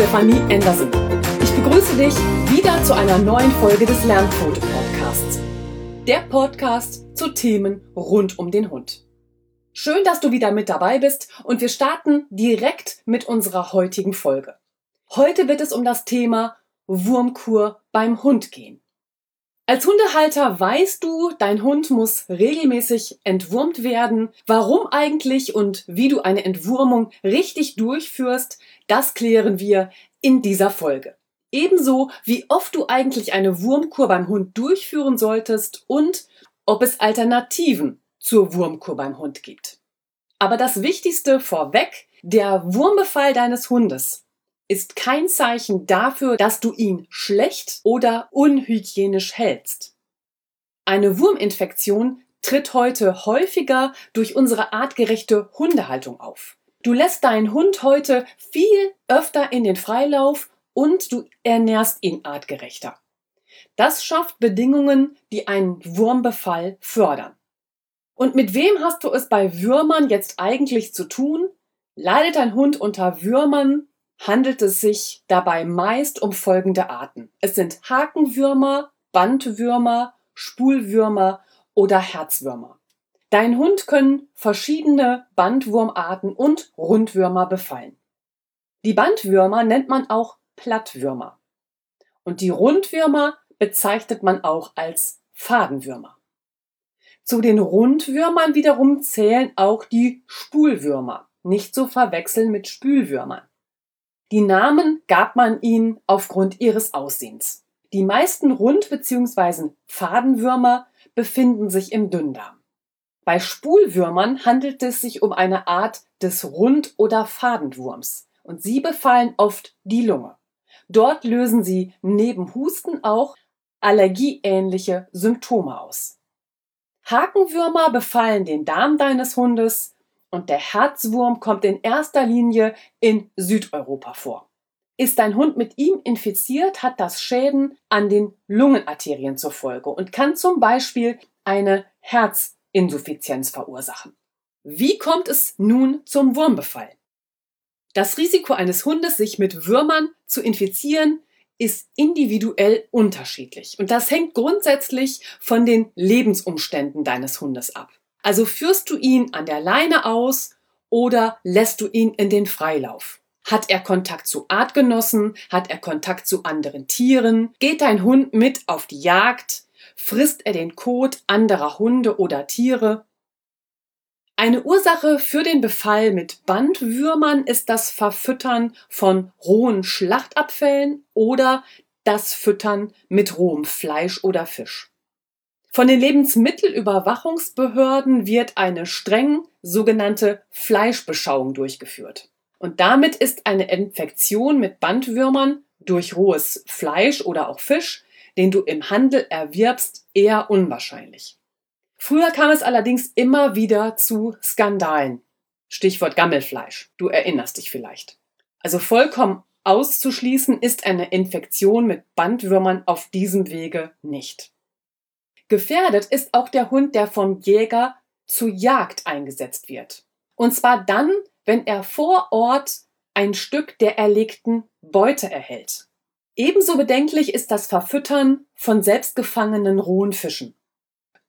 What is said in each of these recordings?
Stefanie Andersen. Ich begrüße dich wieder zu einer neuen Folge des Lernquote Podcasts. Der Podcast zu Themen rund um den Hund. Schön, dass du wieder mit dabei bist und wir starten direkt mit unserer heutigen Folge. Heute wird es um das Thema Wurmkur beim Hund gehen. Als Hundehalter weißt du, dein Hund muss regelmäßig entwurmt werden. Warum eigentlich und wie du eine Entwurmung richtig durchführst, das klären wir in dieser Folge. Ebenso wie oft du eigentlich eine Wurmkur beim Hund durchführen solltest und ob es Alternativen zur Wurmkur beim Hund gibt. Aber das Wichtigste vorweg, der Wurmbefall deines Hundes ist kein Zeichen dafür, dass du ihn schlecht oder unhygienisch hältst. Eine Wurminfektion tritt heute häufiger durch unsere artgerechte Hundehaltung auf. Du lässt deinen Hund heute viel öfter in den Freilauf und du ernährst ihn artgerechter. Das schafft Bedingungen, die einen Wurmbefall fördern. Und mit wem hast du es bei Würmern jetzt eigentlich zu tun? Leidet dein Hund unter Würmern, handelt es sich dabei meist um folgende Arten. Es sind Hakenwürmer, Bandwürmer, Spulwürmer oder Herzwürmer. Dein Hund können verschiedene Bandwurmarten und Rundwürmer befallen. Die Bandwürmer nennt man auch Plattwürmer. Und die Rundwürmer bezeichnet man auch als Fadenwürmer. Zu den Rundwürmern wiederum zählen auch die Spulwürmer, nicht zu verwechseln mit Spülwürmern. Die Namen gab man ihnen aufgrund ihres Aussehens. Die meisten Rund- bzw. Fadenwürmer befinden sich im Dünndarm. Bei Spulwürmern handelt es sich um eine Art des Rund- oder Fadenwurms und sie befallen oft die Lunge. Dort lösen sie neben Husten auch allergieähnliche Symptome aus. Hakenwürmer befallen den Darm deines Hundes und der Herzwurm kommt in erster Linie in Südeuropa vor. Ist dein Hund mit ihm infiziert, hat das Schäden an den Lungenarterien zur Folge und kann zum Beispiel eine Herzinsuffizienz verursachen. Wie kommt es nun zum Wurmbefall? Das Risiko eines Hundes, sich mit Würmern zu infizieren, ist individuell unterschiedlich. Und das hängt grundsätzlich von den Lebensumständen deines Hundes ab. Also führst du ihn an der Leine aus oder lässt du ihn in den Freilauf? Hat er Kontakt zu Artgenossen? Hat er Kontakt zu anderen Tieren? Geht dein Hund mit auf die Jagd? Frisst er den Kot anderer Hunde oder Tiere? Eine Ursache für den Befall mit Bandwürmern ist das Verfüttern von rohen Schlachtabfällen oder das Füttern mit rohem Fleisch oder Fisch. Von den Lebensmittelüberwachungsbehörden wird eine streng sogenannte Fleischbeschauung durchgeführt. Und damit ist eine Infektion mit Bandwürmern durch rohes Fleisch oder auch Fisch, den du im Handel erwirbst, eher unwahrscheinlich. Früher kam es allerdings immer wieder zu Skandalen. Stichwort Gammelfleisch. Du erinnerst dich vielleicht. Also vollkommen auszuschließen ist eine Infektion mit Bandwürmern auf diesem Wege nicht. Gefährdet ist auch der Hund, der vom Jäger zur Jagd eingesetzt wird. Und zwar dann, wenn er vor Ort ein Stück der erlegten Beute erhält. Ebenso bedenklich ist das Verfüttern von selbstgefangenen rohen Fischen.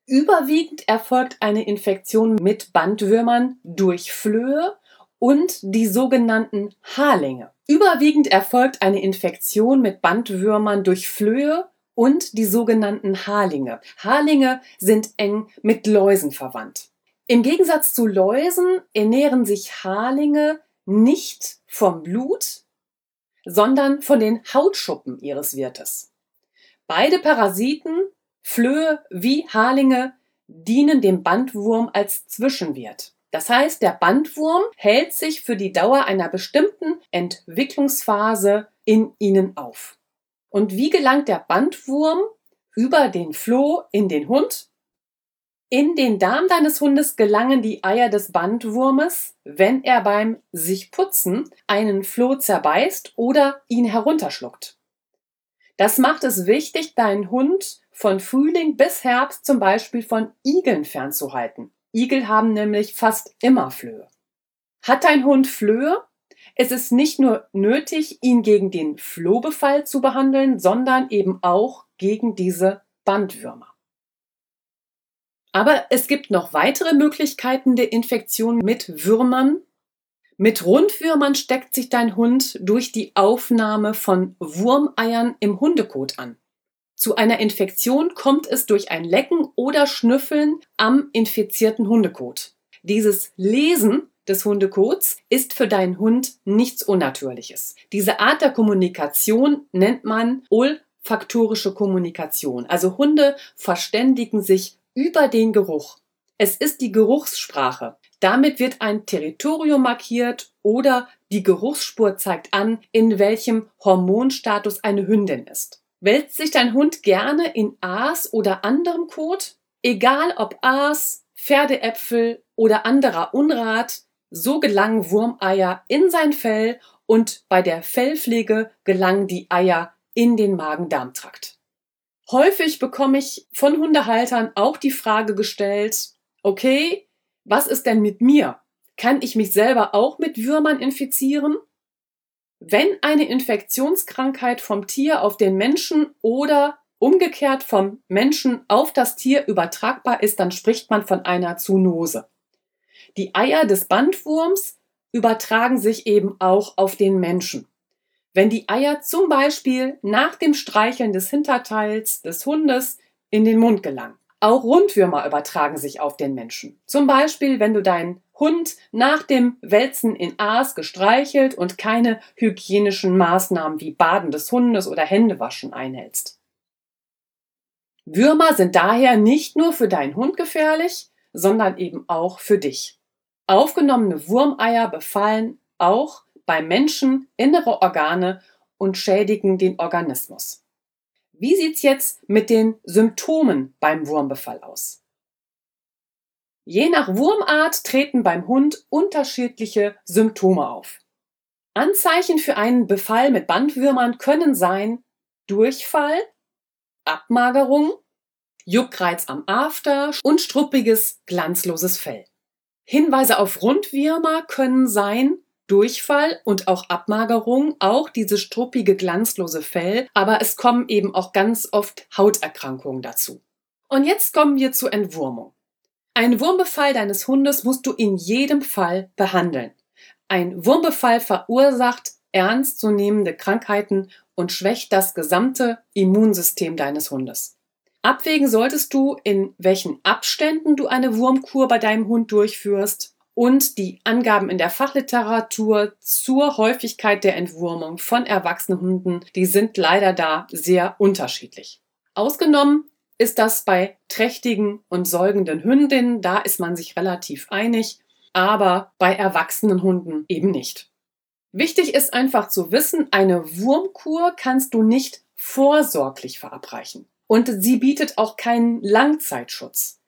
Überwiegend erfolgt eine Infektion mit Bandwürmern durch Flöhe und die sogenannten Haarlinge. Überwiegend erfolgt eine Infektion mit Bandwürmern durch Flöhe und die sogenannten Haarlinge. Haarlinge sind eng mit Läusen verwandt. Im Gegensatz zu Läusen ernähren sich Haarlinge nicht vom Blut, sondern von den Hautschuppen ihres Wirtes. Beide Parasiten, Flöhe wie Haarlinge, dienen dem Bandwurm als Zwischenwirt. Das heißt, der Bandwurm hält sich für die Dauer einer bestimmten Entwicklungsphase in ihnen auf. Und wie gelangt der Bandwurm über den Floh in den Hund? In den Darm deines Hundes gelangen die Eier des Bandwurmes, wenn er beim sich putzen einen Floh zerbeißt oder ihn herunterschluckt. Das macht es wichtig, deinen Hund von Frühling bis Herbst zum Beispiel von Igeln fernzuhalten. Igel haben nämlich fast immer Flöhe. Hat dein Hund Flöhe, Es ist nicht nur nötig, ihn gegen den Flohbefall zu behandeln, sondern eben auch gegen diese Bandwürmer. Aber es gibt noch weitere Möglichkeiten der Infektion mit Würmern. Mit Rundwürmern steckt sich dein Hund durch die Aufnahme von Wurmeiern im Hundekot an. Zu einer Infektion kommt es durch ein Lecken oder Schnüffeln am infizierten Hundekot. Dieses Lesen des Hundekots ist für deinen Hund nichts Unnatürliches. Diese Art der Kommunikation nennt man olfaktorische Kommunikation. Also Hunde verständigen sich über den Geruch. Es ist die Geruchssprache. Damit wird ein Territorium markiert oder die Geruchsspur zeigt an, in welchem Hormonstatus eine Hündin ist. Wälzt sich dein Hund gerne in Aas oder anderem Kot? Egal ob Aas, Pferdeäpfel oder anderer Unrat, so gelangen Wurmeier in sein Fell und bei der Fellpflege gelangen die Eier in den Magen-Darm-Trakt. Häufig bekomme ich von Hundehaltern auch die Frage gestellt, okay, was ist denn mit mir? Kann ich mich selber auch mit Würmern infizieren? Wenn eine Infektionskrankheit vom Tier auf den Menschen oder umgekehrt vom Menschen auf das Tier übertragbar ist, dann spricht man von einer Zoonose. Die Eier des Bandwurms übertragen sich eben auch auf den Menschen. Wenn die Eier zum Beispiel nach dem Streicheln des Hinterteils des Hundes in den Mund gelangen. Auch Rundwürmer übertragen sich auf den Menschen. Zum Beispiel, wenn du deinen Hund nach dem Wälzen in Aas gestreichelt und keine hygienischen Maßnahmen wie Baden des Hundes oder Händewaschen einhältst. Würmer sind daher nicht nur für deinen Hund gefährlich, sondern eben auch für dich. Aufgenommene Wurmeier befallen auch beim Menschen innere Organe und schädigen den Organismus. Wie sieht's jetzt mit den Symptomen beim Wurmbefall aus? Je nach Wurmart treten beim Hund unterschiedliche Symptome auf. Anzeichen für einen Befall mit Bandwürmern können sein Durchfall, Abmagerung, Juckreiz am After und struppiges, glanzloses Fell. Hinweise auf Rundwürmer können sein Durchfall und auch Abmagerung, auch dieses struppige, glanzlose Fell, aber es kommen eben auch ganz oft Hauterkrankungen dazu. Und jetzt kommen wir zur Entwurmung. Ein Wurmbefall deines Hundes musst du in jedem Fall behandeln. Ein Wurmbefall verursacht ernstzunehmende Krankheiten und schwächt das gesamte Immunsystem deines Hundes. Abwägen solltest du, in welchen Abständen du eine Wurmkur bei deinem Hund durchführst und die Angaben in der Fachliteratur zur Häufigkeit der Entwurmung von erwachsenen Hunden, die sind leider da sehr unterschiedlich. Ausgenommen ist das bei trächtigen und säugenden Hündinnen, da ist man sich relativ einig, aber bei erwachsenen Hunden eben nicht. Wichtig ist einfach zu wissen, eine Wurmkur kannst du nicht vorsorglich verabreichen und sie bietet auch keinen Langzeitschutz.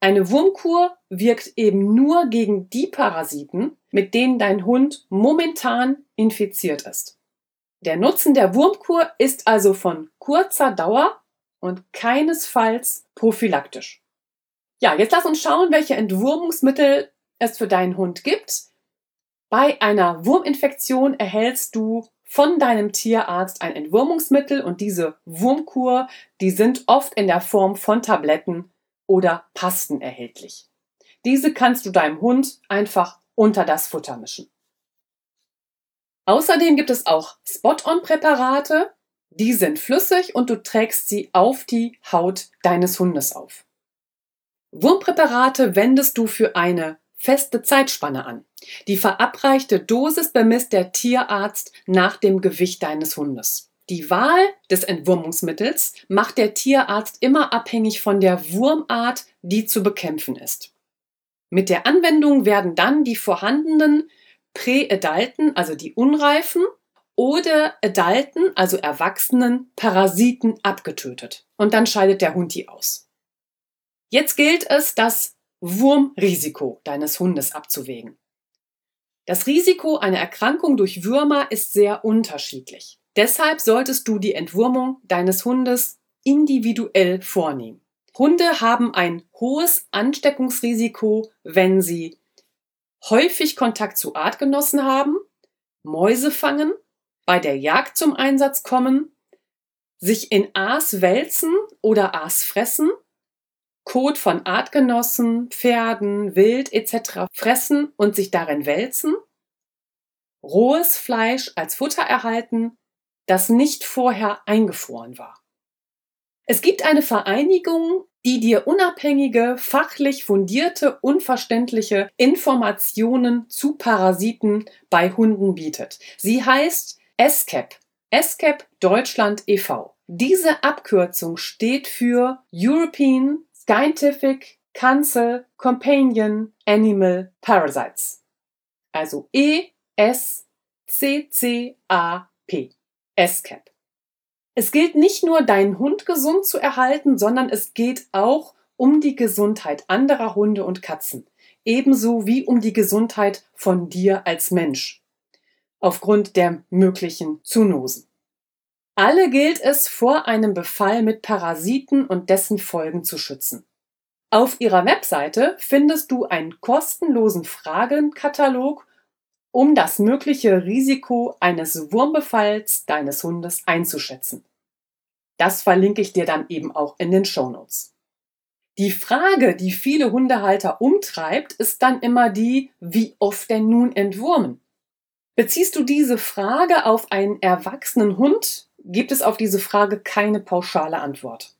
Eine Wurmkur wirkt eben nur gegen die Parasiten, mit denen dein Hund momentan infiziert ist. Der Nutzen der Wurmkur ist also von kurzer Dauer und keinesfalls prophylaktisch. Ja, jetzt lass uns schauen, welche Entwurmungsmittel es für deinen Hund gibt. Bei einer Wurminfektion erhältst du von deinem Tierarzt ein Entwurmungsmittel und diese Wurmkur, die sind oft in der Form von Tabletten oder Pasten erhältlich. Diese kannst du deinem Hund einfach unter das Futter mischen. Außerdem gibt es auch Spot-on-Präparate, die sind flüssig und du trägst sie auf die Haut deines Hundes auf. Wurmpräparate wendest du für eine feste Zeitspanne an. Die verabreichte Dosis bemisst der Tierarzt nach dem Gewicht deines Hundes. Die Wahl des Entwurmungsmittels macht der Tierarzt immer abhängig von der Wurmart, die zu bekämpfen ist. Mit der Anwendung werden dann die vorhandenen Präadalten, also die unreifen, oder Adalten, also erwachsenen Parasiten abgetötet. Und dann scheidet der Hund die aus. Jetzt gilt es, das Wurmrisiko deines Hundes abzuwägen. Das Risiko einer Erkrankung durch Würmer ist sehr unterschiedlich. Deshalb solltest du die Entwurmung deines Hundes individuell vornehmen. Hunde haben ein hohes Ansteckungsrisiko, wenn sie häufig Kontakt zu Artgenossen haben, Mäuse fangen, bei der Jagd zum Einsatz kommen, sich in Aas wälzen oder Aas fressen, Kot von Artgenossen, Pferden, Wild etc. fressen und sich darin wälzen, rohes Fleisch als Futter erhalten, das nicht vorher eingefroren war. Es gibt eine Vereinigung, die dir unabhängige, fachlich fundierte, unverständliche Informationen zu Parasiten bei Hunden bietet. Sie heißt ESCAP, ESCAP Deutschland e.V. Diese Abkürzung steht für European Scientific Council Companion Animal Parasites. Also E-S-C-C-A-P. ESCAP. Es gilt nicht nur, deinen Hund gesund zu erhalten, sondern es geht auch um die Gesundheit anderer Hunde und Katzen, ebenso wie um die Gesundheit von dir als Mensch, aufgrund der möglichen Zoonosen. Alle gilt es, vor einem Befall mit Parasiten und dessen Folgen zu schützen. Auf ihrer Webseite findest du einen kostenlosen Fragenkatalog, um das mögliche Risiko eines Wurmbefalls deines Hundes einzuschätzen. Das verlinke ich dir dann eben auch in den Show Notes. Die Frage, die viele Hundehalter umtreibt, ist dann immer die, wie oft denn nun entwurmen? Beziehst du diese Frage auf einen erwachsenen Hund, gibt es auf diese Frage keine pauschale Antwort.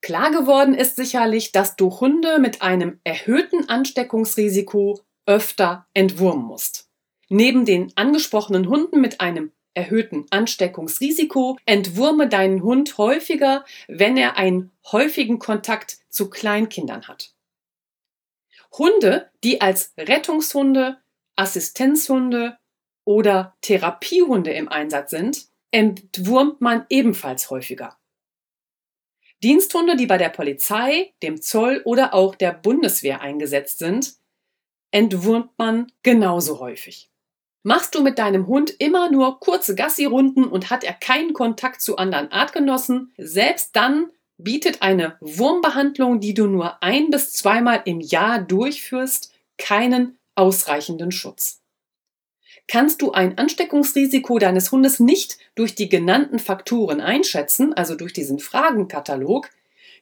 Klar geworden ist sicherlich, dass du Hunde mit einem erhöhten Ansteckungsrisiko öfter entwurmen musst. Neben den angesprochenen Hunden mit einem erhöhten Ansteckungsrisiko entwurme deinen Hund häufiger, wenn er einen häufigen Kontakt zu Kleinkindern hat. Hunde, die als Rettungshunde, Assistenzhunde oder Therapiehunde im Einsatz sind, entwurmt man ebenfalls häufiger. Diensthunde, die bei der Polizei, dem Zoll oder auch der Bundeswehr eingesetzt sind, entwurmt man genauso häufig. Machst du mit deinem Hund immer nur kurze Gassi-Runden und hat er keinen Kontakt zu anderen Artgenossen, selbst dann bietet eine Wurmbehandlung, die du nur ein bis zweimal im Jahr durchführst, keinen ausreichenden Schutz kannst du ein Ansteckungsrisiko deines Hundes nicht durch die genannten Faktoren einschätzen, also durch diesen Fragenkatalog,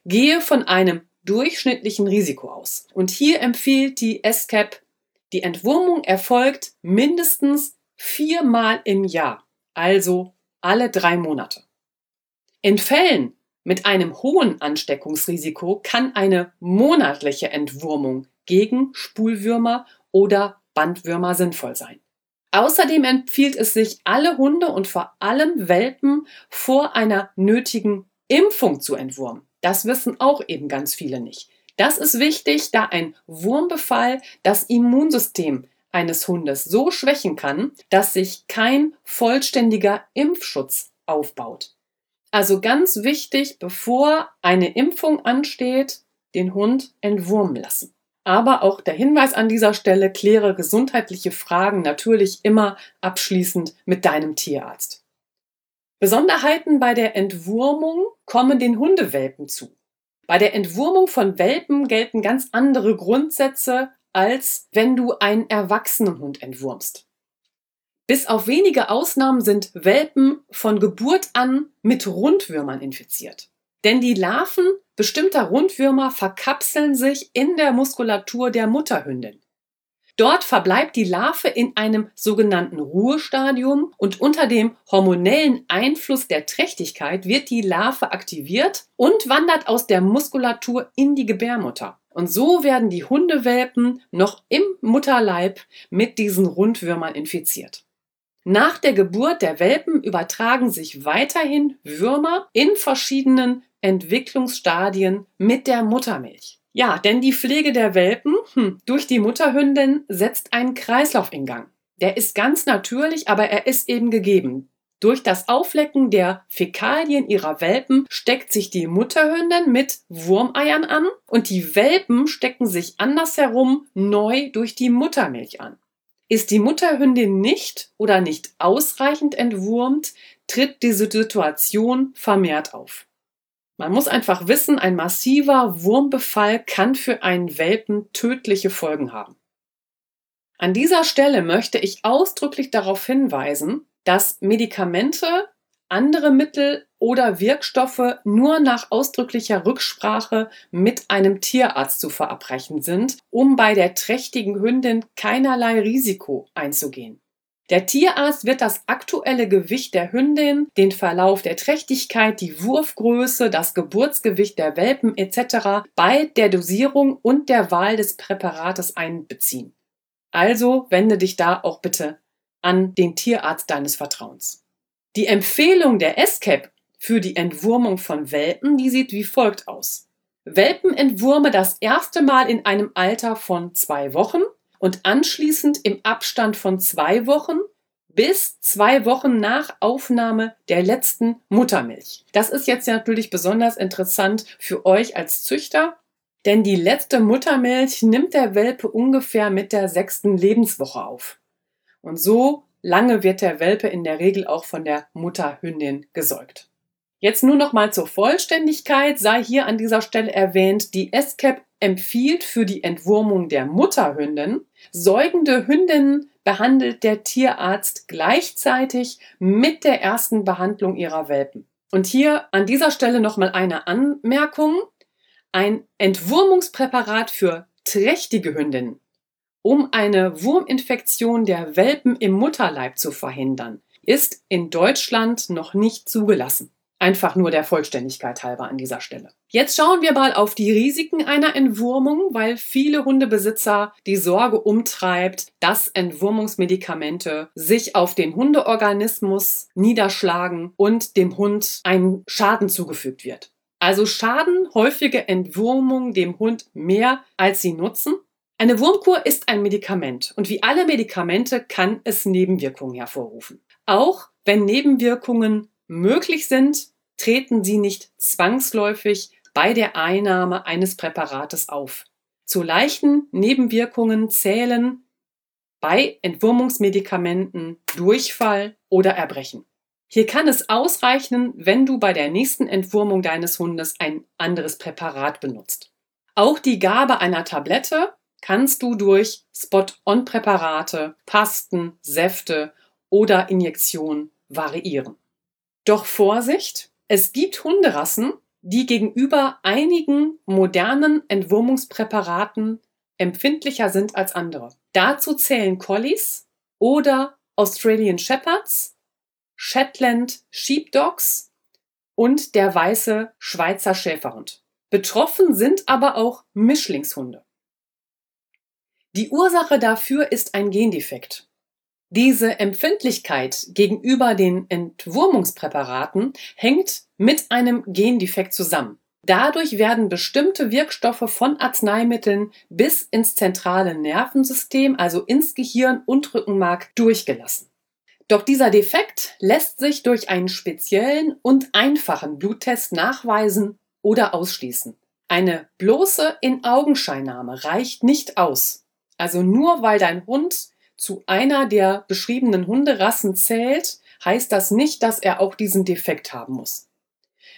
gehe von einem durchschnittlichen Risiko aus. Und hier empfiehlt die SCAP, die Entwurmung erfolgt mindestens viermal im Jahr, also alle drei Monate. In Fällen mit einem hohen Ansteckungsrisiko kann eine monatliche Entwurmung gegen Spulwürmer oder Bandwürmer sinnvoll sein. Außerdem empfiehlt es sich, alle Hunde und vor allem Welpen vor einer nötigen Impfung zu entwurmen. Das wissen auch eben ganz viele nicht. Das ist wichtig, da ein Wurmbefall das Immunsystem eines Hundes so schwächen kann, dass sich kein vollständiger Impfschutz aufbaut. Also ganz wichtig, bevor eine Impfung ansteht, den Hund entwurmen lassen. Aber auch der Hinweis an dieser Stelle, kläre gesundheitliche Fragen natürlich immer abschließend mit deinem Tierarzt. Besonderheiten bei der Entwurmung kommen den Hundewelpen zu. Bei der Entwurmung von Welpen gelten ganz andere Grundsätze, als wenn du einen erwachsenen Hund entwurmst. Bis auf wenige Ausnahmen sind Welpen von Geburt an mit Rundwürmern infiziert. Denn die Larven bestimmter Rundwürmer verkapseln sich in der Muskulatur der Mutterhündin. Dort verbleibt die Larve in einem sogenannten Ruhestadium und unter dem hormonellen Einfluss der Trächtigkeit wird die Larve aktiviert und wandert aus der Muskulatur in die Gebärmutter. Und so werden die Hundewelpen noch im Mutterleib mit diesen Rundwürmern infiziert. Nach der Geburt der Welpen übertragen sich weiterhin Würmer in verschiedenen Entwicklungsstadien mit der Muttermilch. Ja, denn die Pflege der Welpen hm, durch die Mutterhündin setzt einen Kreislauf in Gang. Der ist ganz natürlich, aber er ist eben gegeben. Durch das Auflecken der Fäkalien ihrer Welpen steckt sich die Mutterhündin mit Wurmeiern an und die Welpen stecken sich andersherum neu durch die Muttermilch an. Ist die Mutterhündin nicht oder nicht ausreichend entwurmt, tritt diese Situation vermehrt auf. Man muss einfach wissen, ein massiver Wurmbefall kann für einen Welpen tödliche Folgen haben. An dieser Stelle möchte ich ausdrücklich darauf hinweisen, dass Medikamente, andere Mittel oder Wirkstoffe nur nach ausdrücklicher Rücksprache mit einem Tierarzt zu verabreichen sind, um bei der trächtigen Hündin keinerlei Risiko einzugehen. Der Tierarzt wird das aktuelle Gewicht der Hündin, den Verlauf der Trächtigkeit, die Wurfgröße, das Geburtsgewicht der Welpen etc. bei der Dosierung und der Wahl des Präparates einbeziehen. Also wende dich da auch bitte an den Tierarzt deines Vertrauens. Die Empfehlung der SCAP für die Entwurmung von Welpen, die sieht wie folgt aus. Welpen entwurme das erste Mal in einem Alter von zwei Wochen und anschließend im Abstand von zwei Wochen bis zwei Wochen nach Aufnahme der letzten Muttermilch. Das ist jetzt natürlich besonders interessant für euch als Züchter, denn die letzte Muttermilch nimmt der Welpe ungefähr mit der sechsten Lebenswoche auf. Und so lange wird der Welpe in der Regel auch von der Mutterhündin gesäugt. Jetzt nur noch mal zur Vollständigkeit sei hier an dieser Stelle erwähnt, die SCAP empfiehlt für die Entwurmung der Mutterhündin, säugende Hündinnen behandelt der Tierarzt gleichzeitig mit der ersten Behandlung ihrer Welpen. Und hier an dieser Stelle nochmal eine Anmerkung. Ein Entwurmungspräparat für trächtige Hündinnen, um eine Wurminfektion der Welpen im Mutterleib zu verhindern, ist in Deutschland noch nicht zugelassen. Einfach nur der Vollständigkeit halber an dieser Stelle. Jetzt schauen wir mal auf die Risiken einer Entwurmung, weil viele Hundebesitzer die Sorge umtreibt, dass Entwurmungsmedikamente sich auf den Hundeorganismus niederschlagen und dem Hund ein Schaden zugefügt wird. Also schaden häufige Entwurmungen dem Hund mehr, als sie nutzen. Eine Wurmkur ist ein Medikament und wie alle Medikamente kann es Nebenwirkungen hervorrufen. Auch wenn Nebenwirkungen möglich sind, treten sie nicht zwangsläufig bei der Einnahme eines Präparates auf. Zu leichten Nebenwirkungen zählen bei Entwurmungsmedikamenten Durchfall oder Erbrechen. Hier kann es ausreichen, wenn du bei der nächsten Entwurmung deines Hundes ein anderes Präparat benutzt. Auch die Gabe einer Tablette kannst du durch Spot-on-Präparate, Pasten, Säfte oder Injektionen variieren. Doch Vorsicht, es gibt Hunderassen, die gegenüber einigen modernen Entwurmungspräparaten empfindlicher sind als andere. Dazu zählen Collies oder Australian Shepherds, Shetland Sheepdogs und der weiße Schweizer Schäferhund. Betroffen sind aber auch Mischlingshunde. Die Ursache dafür ist ein Gendefekt. Diese Empfindlichkeit gegenüber den Entwurmungspräparaten hängt mit einem Gendefekt zusammen. Dadurch werden bestimmte Wirkstoffe von Arzneimitteln bis ins zentrale Nervensystem, also ins Gehirn und Rückenmark, durchgelassen. Doch dieser Defekt lässt sich durch einen speziellen und einfachen Bluttest nachweisen oder ausschließen. Eine bloße In-Augenscheinnahme reicht nicht aus. Also nur weil dein Hund zu einer der beschriebenen Hunderassen zählt, heißt das nicht, dass er auch diesen Defekt haben muss.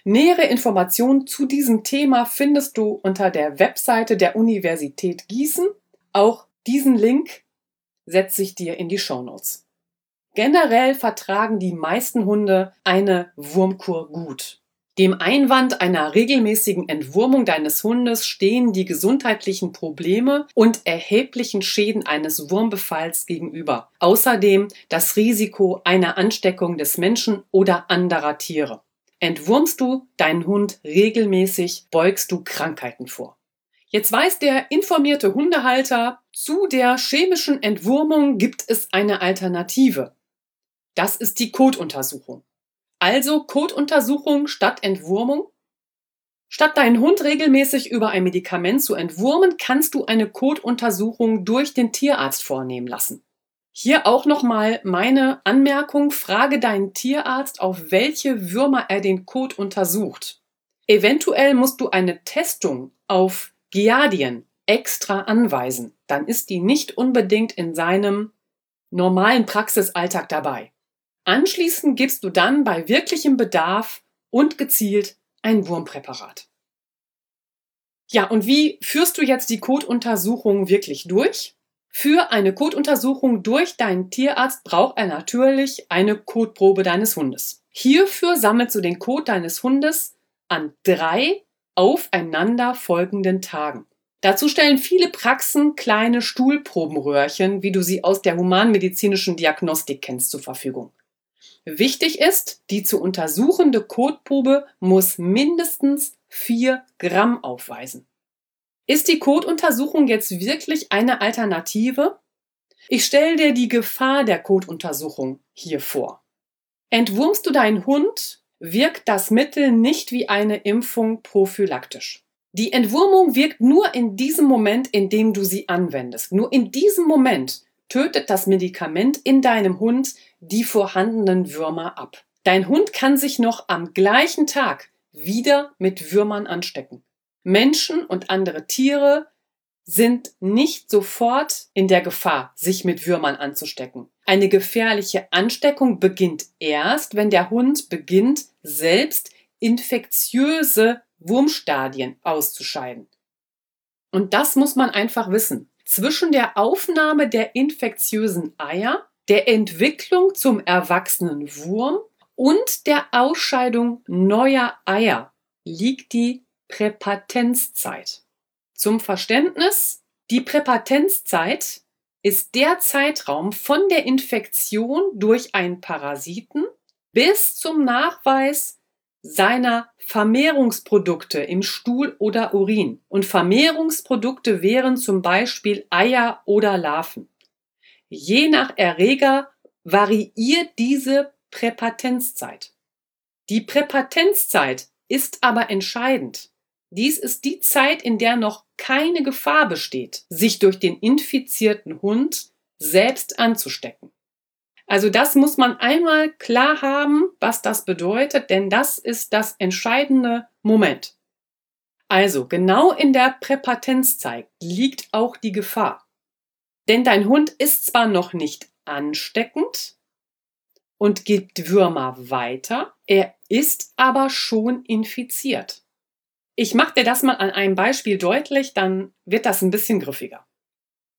Nähere Informationen zu diesem Thema findest du unter der Webseite der Universität Gießen. Auch diesen Link setze ich dir in die Shownotes. Generell vertragen die meisten Hunde eine Wurmkur gut. Dem Einwand einer regelmäßigen Entwurmung deines Hundes stehen die gesundheitlichen Probleme und erheblichen Schäden eines Wurmbefalls gegenüber. Außerdem das Risiko einer Ansteckung des Menschen oder anderer Tiere. Entwurmst du deinen Hund regelmäßig, beugst du Krankheiten vor. Jetzt weiß der informierte Hundehalter, zu der chemischen Entwurmung gibt es eine Alternative. Das ist die Kotuntersuchung. Also Kotuntersuchung statt Entwurmung. Statt deinen Hund regelmäßig über ein Medikament zu entwurmen, kannst du eine Kotuntersuchung durch den Tierarzt vornehmen lassen. Hier auch nochmal meine Anmerkung, frage deinen Tierarzt, auf welche Würmer er den Kot untersucht. Eventuell musst du eine Testung auf Giardien extra anweisen. Dann ist die nicht unbedingt in seinem normalen Praxisalltag dabei. Anschließend gibst du dann bei wirklichem Bedarf und gezielt ein Wurmpräparat. Ja, und wie führst du jetzt die Kotuntersuchung wirklich durch? Für eine Kotuntersuchung durch deinen Tierarzt braucht er natürlich eine Kotprobe deines Hundes. Hierfür sammelst du den Kot deines Hundes an drei aufeinander folgenden Tagen. Dazu stellen viele Praxen kleine Stuhlprobenröhrchen, wie du sie aus der humanmedizinischen Diagnostik kennst, zur Verfügung. Wichtig ist, die zu untersuchende Kotprobe muss mindestens 4 Gramm aufweisen. Ist die Kotuntersuchung jetzt wirklich eine Alternative? Ich stelle dir die Gefahr der Kotuntersuchung hier vor. Entwurmst du deinen Hund, wirkt das Mittel nicht wie eine Impfung prophylaktisch. Die Entwurmung wirkt nur in diesem Moment, in dem du sie anwendest. Nur in diesem Moment tötet das Medikament in deinem Hund die vorhandenen Würmer ab. Dein Hund kann sich noch am gleichen Tag wieder mit Würmern anstecken. Menschen und andere Tiere sind nicht sofort in der Gefahr, sich mit Würmern anzustecken. Eine gefährliche Ansteckung beginnt erst, wenn der Hund beginnt, selbst infektiöse Wurmstadien auszuscheiden. Und das muss man einfach wissen. Zwischen der Aufnahme der infektiösen Eier, der Entwicklung zum erwachsenen Wurm und der Ausscheidung neuer Eier liegt die Präpatenzzeit. Zum Verständnis, die Präpatenzzeit ist der Zeitraum von der Infektion durch einen Parasiten bis zum Nachweis seiner Vermehrungsprodukte im Stuhl oder Urin. Und Vermehrungsprodukte wären zum Beispiel Eier oder Larven. Je nach Erreger variiert diese Präpatenzzeit. Die Präpatenzzeit ist aber entscheidend. Dies ist die Zeit, in der noch keine Gefahr besteht, sich durch den infizierten Hund selbst anzustecken. Also das muss man einmal klar haben, was das bedeutet, denn das ist das entscheidende Moment. Also genau in der Präpatenzzeit liegt auch die Gefahr. Denn dein Hund ist zwar noch nicht ansteckend und gibt Würmer weiter, er ist aber schon infiziert. Ich mache dir das mal an einem Beispiel deutlich, dann wird das ein bisschen griffiger.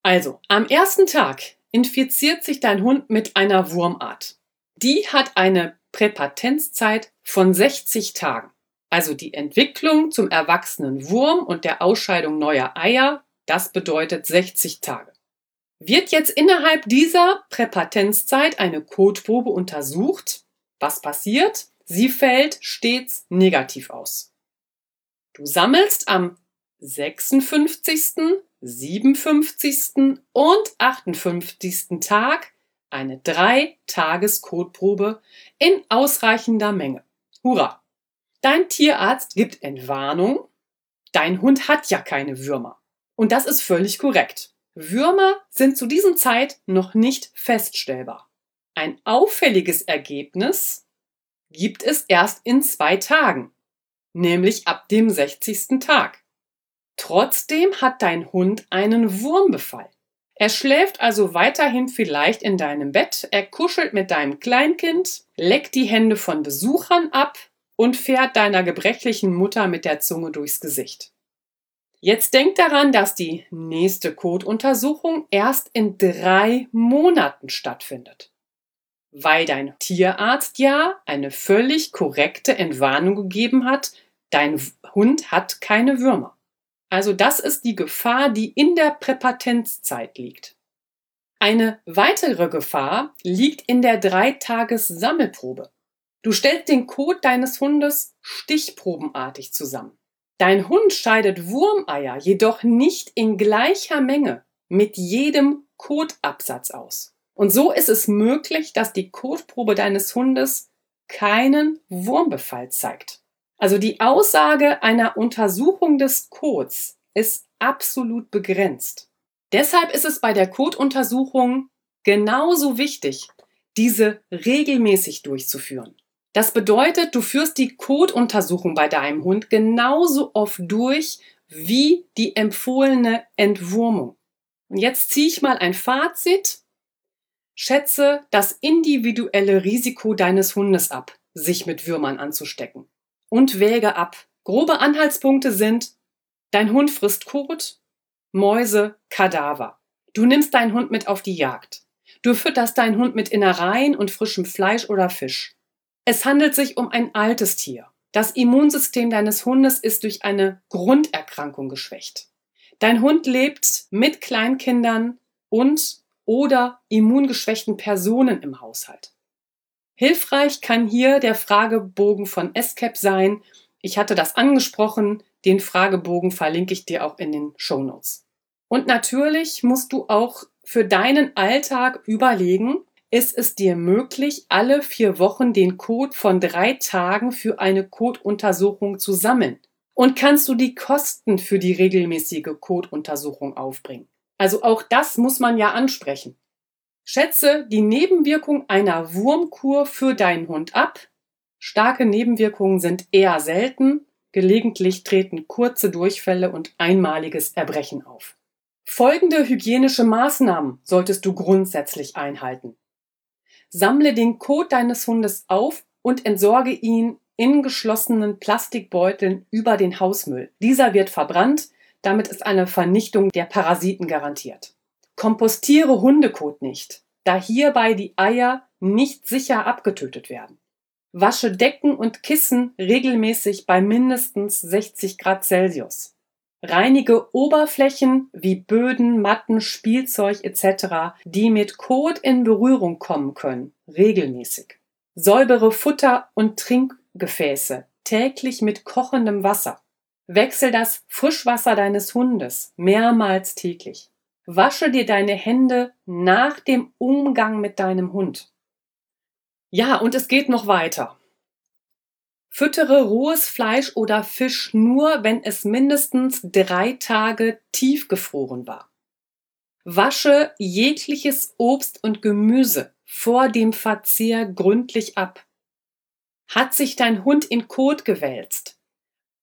Also, am ersten Tag infiziert sich dein Hund mit einer Wurmart. Die hat eine Präpatenzzeit von 60 Tagen. Also die Entwicklung zum erwachsenen Wurm und der Ausscheidung neuer Eier, das bedeutet 60 Tage. Wird jetzt innerhalb dieser Präpatenzzeit eine Kotprobe untersucht, was passiert? Sie fällt stets negativ aus. Du sammelst am 56., 57. und 58. Tag eine 3-Tages-Kotprobe in ausreichender Menge. Hurra! Dein Tierarzt gibt Entwarnung. Dein Hund hat ja keine Würmer. Und das ist völlig korrekt. Würmer sind zu diesem Zeit noch nicht feststellbar. Ein auffälliges Ergebnis gibt es erst in zwei Tagen nämlich ab dem 60. Tag. Trotzdem hat dein Hund einen Wurmbefall. Er schläft also weiterhin vielleicht in deinem Bett, er kuschelt mit deinem Kleinkind, leckt die Hände von Besuchern ab und fährt deiner gebrechlichen Mutter mit der Zunge durchs Gesicht. Jetzt denk daran, dass die nächste Kotuntersuchung erst in drei Monaten stattfindet. Weil dein Tierarzt ja eine völlig korrekte Entwarnung gegeben hat, Dein Hund hat keine Würmer. Also das ist die Gefahr, die in der Präpatenzzeit liegt. Eine weitere Gefahr liegt in der Dreitages-Sammelprobe. Du stellst den Kot deines Hundes stichprobenartig zusammen. Dein Hund scheidet Wurmeier jedoch nicht in gleicher Menge mit jedem Kotabsatz aus. Und so ist es möglich, dass die Kotprobe deines Hundes keinen Wurmbefall zeigt. Also die Aussage einer Untersuchung des Codes ist absolut begrenzt. Deshalb ist es bei der Codeuntersuchung genauso wichtig, diese regelmäßig durchzuführen. Das bedeutet, du führst die Codeuntersuchung bei deinem Hund genauso oft durch wie die empfohlene Entwurmung. Und jetzt ziehe ich mal ein Fazit. Schätze das individuelle Risiko deines Hundes ab, sich mit Würmern anzustecken und wäge ab. Grobe Anhaltspunkte sind, dein Hund frisst Kot, Mäuse, Kadaver. Du nimmst deinen Hund mit auf die Jagd. Du fütterst deinen Hund mit Innereien und frischem Fleisch oder Fisch. Es handelt sich um ein altes Tier. Das Immunsystem deines Hundes ist durch eine Grunderkrankung geschwächt. Dein Hund lebt mit Kleinkindern und oder immungeschwächten Personen im Haushalt. Hilfreich kann hier der Fragebogen von SCAP sein. Ich hatte das angesprochen. Den Fragebogen verlinke ich dir auch in den Show Notes. Und natürlich musst du auch für deinen Alltag überlegen, ist es dir möglich, alle vier Wochen den Code von drei Tagen für eine Codeuntersuchung zu sammeln? Und kannst du die Kosten für die regelmäßige Codeuntersuchung aufbringen? Also auch das muss man ja ansprechen. Schätze die Nebenwirkung einer Wurmkur für deinen Hund ab. Starke Nebenwirkungen sind eher selten. Gelegentlich treten kurze Durchfälle und einmaliges Erbrechen auf. Folgende hygienische Maßnahmen solltest du grundsätzlich einhalten. Sammle den Kot deines Hundes auf und entsorge ihn in geschlossenen Plastikbeuteln über den Hausmüll. Dieser wird verbrannt, damit ist eine Vernichtung der Parasiten garantiert. Kompostiere Hundekot nicht, da hierbei die Eier nicht sicher abgetötet werden. Wasche Decken und Kissen regelmäßig bei mindestens 60 Grad Celsius. Reinige Oberflächen wie Böden, Matten, Spielzeug etc., die mit Kot in Berührung kommen können, regelmäßig. Säubere Futter- und Trinkgefäße täglich mit kochendem Wasser. Wechsel das Frischwasser deines Hundes mehrmals täglich. Wasche dir deine Hände nach dem Umgang mit deinem Hund. Ja, und es geht noch weiter. Füttere rohes Fleisch oder Fisch nur, wenn es mindestens drei Tage tiefgefroren war. Wasche jegliches Obst und Gemüse vor dem Verzehr gründlich ab. Hat sich dein Hund in Kot gewälzt?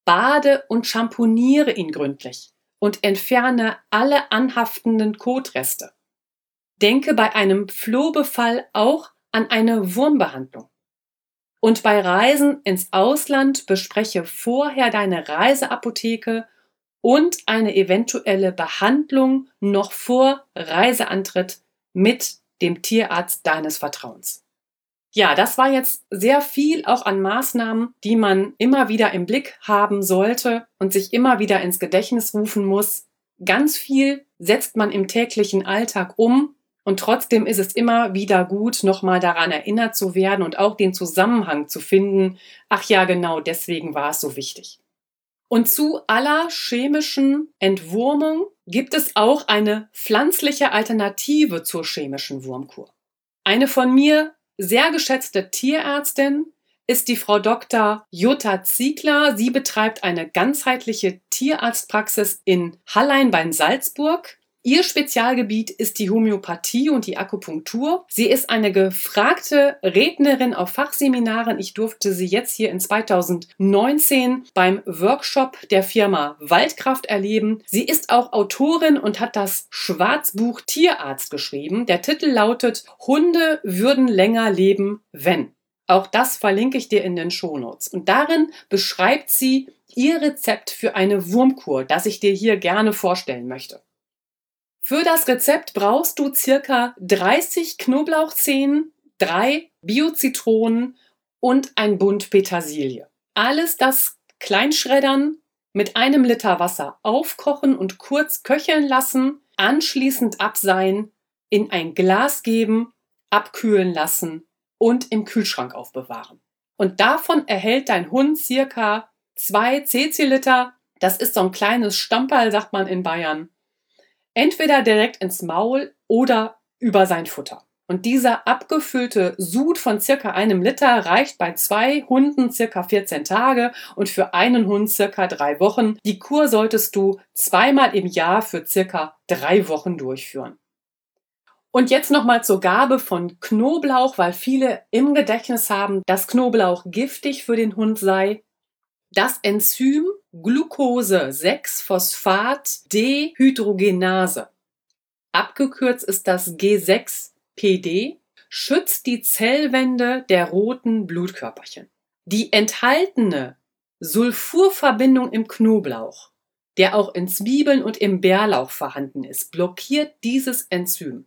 Bade und schamponiere ihn gründlich und entferne alle anhaftenden Kotreste. Denke bei einem Flohbefall auch an eine Wurmbehandlung. Und bei Reisen ins Ausland bespreche vorher deine Reiseapotheke und eine eventuelle Behandlung noch vor Reiseantritt mit dem Tierarzt deines Vertrauens. Ja, das war jetzt sehr viel auch an Maßnahmen, die man immer wieder im Blick haben sollte und sich immer wieder ins Gedächtnis rufen muss. Ganz viel setzt man im täglichen Alltag um, und trotzdem ist es immer wieder gut, nochmal daran erinnert zu werden und auch den Zusammenhang zu finden. Ach ja, genau deswegen war es so wichtig. Und zu aller chemischen Entwurmung gibt es auch eine pflanzliche Alternative zur chemischen Wurmkur. Eine von mir sehr geschätzte Tierärztin ist die Frau Dr. Jutta Ziegler. Sie betreibt eine ganzheitliche Tierarztpraxis in Hallein bei Salzburg. Ihr Spezialgebiet ist die Homöopathie und die Akupunktur. Sie ist eine gefragte Rednerin auf Fachseminaren. Ich durfte sie jetzt hier in 2019 beim Workshop der Firma Waldkraft erleben. Sie ist auch Autorin und hat das Schwarzbuch Tierarzt geschrieben. Der Titel lautet Hunde würden länger leben, wenn. Auch das verlinke ich dir in den Shownotes. Und darin beschreibt sie ihr Rezept für eine Wurmkur, das ich dir hier gerne vorstellen möchte. Für das Rezept brauchst du circa 30 Knoblauchzehen, drei Bio-Zitronen und ein Bund Petersilie. Alles das kleinschreddern, mit einem Liter Wasser aufkochen und kurz köcheln lassen, anschließend abseihen, in ein Glas geben, abkühlen lassen und im Kühlschrank aufbewahren. Und davon erhält dein Hund circa zwei Cäciliter. Das ist so ein kleines Stamperl, sagt man in Bayern. Entweder direkt ins Maul oder über sein Futter. Und dieser abgefüllte Sud von circa einem Liter reicht bei zwei Hunden circa 14 Tage und für einen Hund circa drei Wochen. Die Kur solltest du zweimal im Jahr für circa drei Wochen durchführen. Und jetzt nochmal zur Gabe von Knoblauch, weil viele im Gedächtnis haben, dass Knoblauch giftig für den Hund sei. Das Enzym Glucose-6-Phosphat-Dehydrogenase, abgekürzt ist das G6PD, schützt die Zellwände der roten Blutkörperchen. Die enthaltene Sulfurverbindung im Knoblauch der auch in Zwiebeln und im Bärlauch vorhanden ist, blockiert dieses Enzym.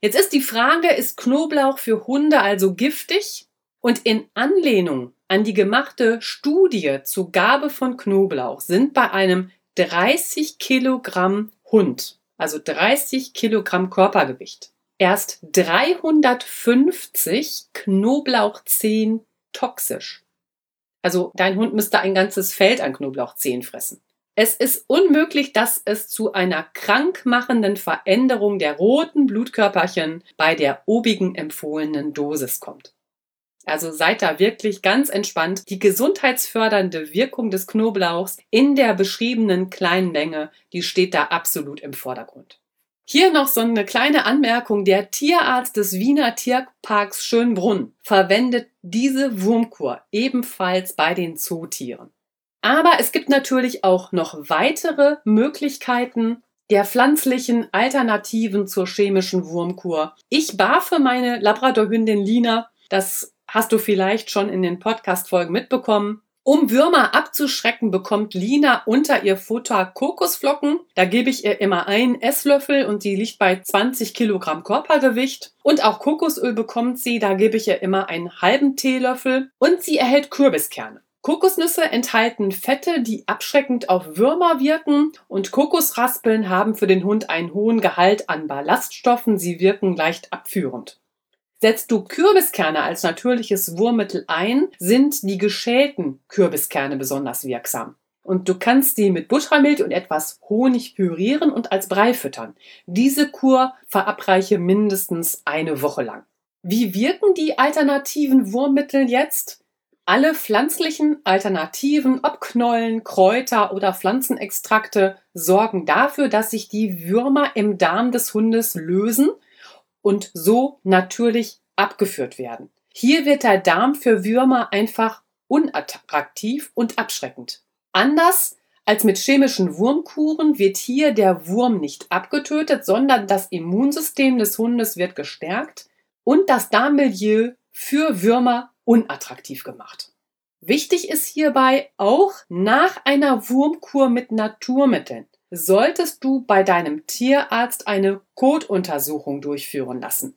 Jetzt ist die Frage, ist Knoblauch für Hunde also giftig? Und in Anlehnung an die gemachte Studie zur Gabe von Knoblauch sind bei einem 30 Kilogramm Hund, also 30 Kilogramm Körpergewicht, erst 350 Knoblauchzehen toxisch. Also dein Hund müsste ein ganzes Feld an Knoblauchzehen fressen. Es ist unmöglich, dass es zu einer krankmachenden Veränderung der roten Blutkörperchen bei der obigen empfohlenen Dosis kommt. Also seid da wirklich ganz entspannt. Die gesundheitsfördernde Wirkung des Knoblauchs in der beschriebenen kleinen Menge, die steht da absolut im Vordergrund. Hier noch so eine kleine Anmerkung. Der Tierarzt des Wiener Tierparks Schönbrunn verwendet diese Wurmkur ebenfalls bei den Zootieren. Aber es gibt natürlich auch noch weitere Möglichkeiten der pflanzlichen Alternativen zur chemischen Wurmkur. Ich barfe meine Labradorhündin Lina, das hast du vielleicht schon in den Podcast-Folgen mitbekommen, um Würmer abzuschrecken, bekommt Lina unter ihr Futter Kokosflocken. Da gebe ich ihr immer einen Esslöffel und die liegt bei 20 Kilogramm Körpergewicht. Und auch Kokosöl bekommt sie, da gebe ich ihr immer einen halben Teelöffel. Und sie erhält Kürbiskerne. Kokosnüsse enthalten Fette, die abschreckend auf Würmer wirken und Kokosraspeln haben für den Hund einen hohen Gehalt an Ballaststoffen, sie wirken leicht abführend. Setzt du Kürbiskerne als natürliches Wurmmittel ein, sind die geschälten Kürbiskerne besonders wirksam. Und du kannst die mit Buttermilch und etwas Honig pürieren und als Brei füttern. Diese Kur verabreiche mindestens eine Woche lang. Wie wirken die alternativen Wurmmittel jetzt? Alle pflanzlichen Alternativen, ob Knollen, Kräuter oder Pflanzenextrakte, sorgen dafür, dass sich die Würmer im Darm des Hundes lösen und so natürlich abgeführt werden. Hier wird der Darm für Würmer einfach unattraktiv und abschreckend. Anders als mit chemischen Wurmkuren wird hier der Wurm nicht abgetötet, sondern das Immunsystem des Hundes wird gestärkt und das Darmmilieu für Würmer unattraktiv gemacht. Wichtig ist hierbei auch nach einer Wurmkur mit Naturmitteln solltest du bei deinem Tierarzt eine Kotuntersuchung durchführen lassen.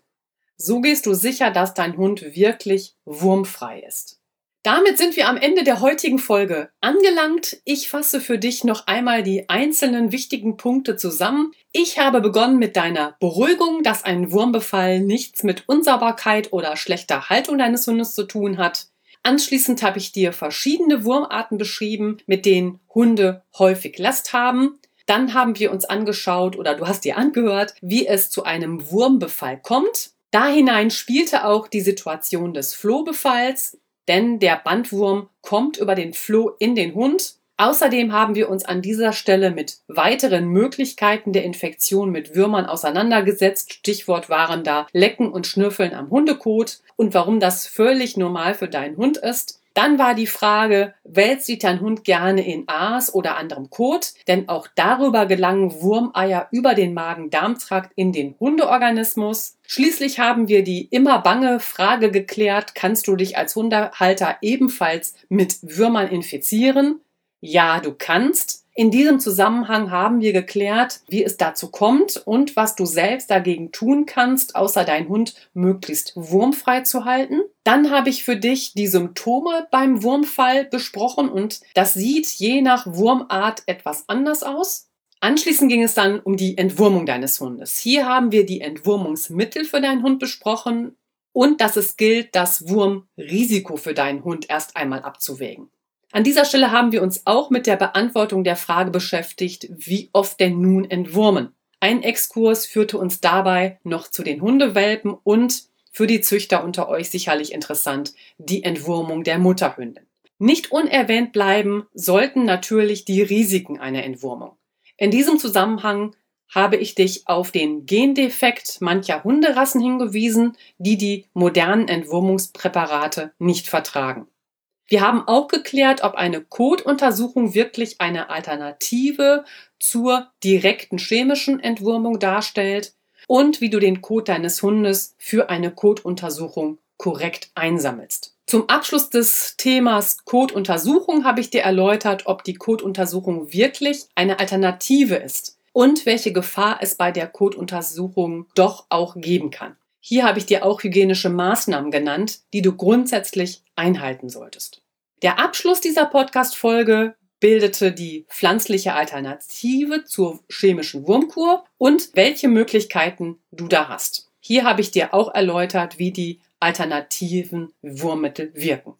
So gehst du sicher, dass dein Hund wirklich wurmfrei ist. Damit sind wir am Ende der heutigen Folge angelangt. Ich fasse für dich noch einmal die einzelnen wichtigen Punkte zusammen. Ich habe begonnen mit deiner Beruhigung, dass ein Wurmbefall nichts mit Unsauberkeit oder schlechter Haltung deines Hundes zu tun hat. Anschließend habe ich dir verschiedene Wurmarten beschrieben, mit denen Hunde häufig Last haben. Dann haben wir uns angeschaut oder du hast dir angehört, wie es zu einem Wurmbefall kommt. Da hinein spielte auch die Situation des Flohbefalls, denn der Bandwurm kommt über den Floh in den Hund. Außerdem haben wir uns an dieser Stelle mit weiteren Möglichkeiten der Infektion mit Würmern auseinandergesetzt. Stichwort waren da Lecken und Schnüffeln am Hundekot und warum das völlig normal für deinen Hund ist. Dann war die Frage, wälzt sich dein Hund gerne in Aas oder anderem Kot? Denn auch darüber gelangen Wurmeier über den Magen-Darm-Trakt in den Hundeorganismus. Schließlich haben wir die immer bange Frage geklärt, kannst du dich als Hundehalter ebenfalls mit Würmern infizieren? Ja, du kannst. In diesem Zusammenhang haben wir geklärt, wie es dazu kommt und was du selbst dagegen tun kannst, außer deinen Hund möglichst wurmfrei zu halten. Dann habe ich für dich die Symptome beim Wurmfall besprochen und das sieht je nach Wurmart etwas anders aus. Anschließend ging es dann um die Entwurmung deines Hundes. Hier haben wir die Entwurmungsmittel für deinen Hund besprochen und dass es gilt, das Wurmrisiko für deinen Hund erst einmal abzuwägen. An dieser Stelle haben wir uns auch mit der Beantwortung der Frage beschäftigt, wie oft denn nun entwurmen. Ein Exkurs führte uns dabei noch zu den Hundewelpen und für die Züchter unter euch sicherlich interessant, die Entwurmung der Mutterhündin. Nicht unerwähnt bleiben sollten natürlich die Risiken einer Entwurmung. In diesem Zusammenhang habe ich dich auf den Gendefekt mancher Hunderassen hingewiesen, die die modernen Entwurmungspräparate nicht vertragen. Wir haben auch geklärt, ob eine Kotuntersuchung wirklich eine Alternative zur direkten chemischen Entwurmung darstellt und wie du den Kot deines Hundes für eine Kotuntersuchung korrekt einsammelst. Zum Abschluss des Themas Coduntersuchung habe ich dir erläutert, ob die Coduntersuchung wirklich eine Alternative ist und welche Gefahr es bei der Coduntersuchung doch auch geben kann. Hier habe ich dir auch hygienische Maßnahmen genannt, die du grundsätzlich einhalten solltest. Der Abschluss dieser Podcast-Folge bildete die pflanzliche Alternative zur chemischen Wurmkur und welche Möglichkeiten du da hast. Hier habe ich dir auch erläutert, wie die alternativen Wurmmittel wirken.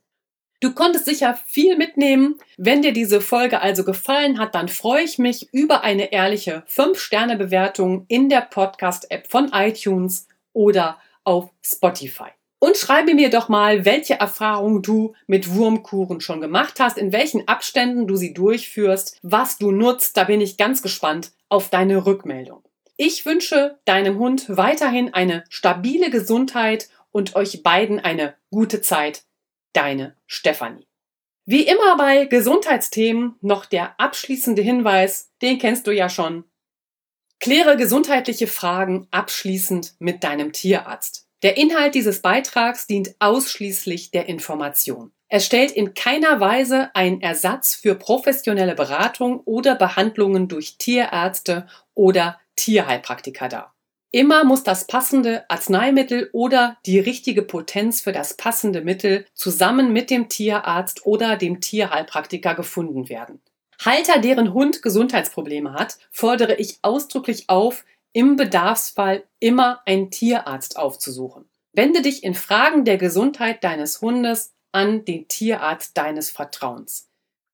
Du konntest sicher viel mitnehmen. Wenn dir diese Folge also gefallen hat, dann freue ich mich über eine ehrliche 5-Sterne-Bewertung in der Podcast-App von iTunes oder auf Spotify. Und schreibe mir doch mal, welche Erfahrungen du mit Wurmkuren schon gemacht hast, in welchen Abständen du sie durchführst, was du nutzt. Da bin ich ganz gespannt auf deine Rückmeldung. Ich wünsche deinem Hund weiterhin eine stabile Gesundheit und euch beiden eine gute Zeit. Deine Stefanie. Wie immer bei Gesundheitsthemen noch der abschließende Hinweis, den kennst du ja schon. Kläre gesundheitliche Fragen abschließend mit deinem Tierarzt. Der Inhalt dieses Beitrags dient ausschließlich der Information. Es stellt in keiner Weise einen Ersatz für professionelle Beratung oder Behandlungen durch Tierärzte oder Tierheilpraktiker dar. Immer muss das passende Arzneimittel oder die richtige Potenz für das passende Mittel zusammen mit dem Tierarzt oder dem Tierheilpraktiker gefunden werden. Halter, deren Hund Gesundheitsprobleme hat, fordere ich ausdrücklich auf, im Bedarfsfall immer einen Tierarzt aufzusuchen. Wende dich in Fragen der Gesundheit deines Hundes an den Tierarzt deines Vertrauens.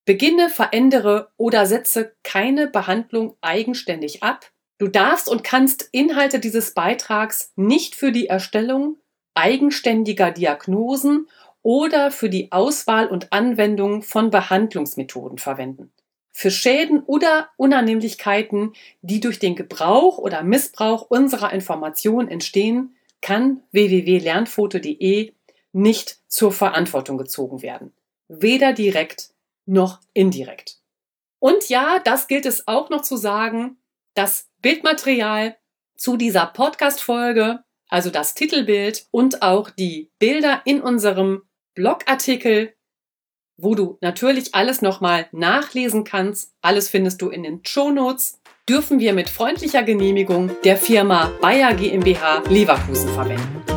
Beginne, verändere oder setze keine Behandlung eigenständig ab. Du darfst und kannst Inhalte dieses Beitrags nicht für die Erstellung eigenständiger Diagnosen oder für die Auswahl und Anwendung von Behandlungsmethoden verwenden für Schäden oder Unannehmlichkeiten, die durch den Gebrauch oder Missbrauch unserer Informationen entstehen, kann www.lernfoto.de nicht zur Verantwortung gezogen werden. Weder direkt noch indirekt. Und ja, das gilt es auch noch zu sagen, das Bildmaterial zu dieser Podcast-Folge, also das Titelbild und auch die Bilder in unserem Blogartikel wo du natürlich alles nochmal nachlesen kannst. Alles findest du in den Show Notes. Dürfen wir mit freundlicher Genehmigung der Firma Bayer GmbH Leverkusen verwenden.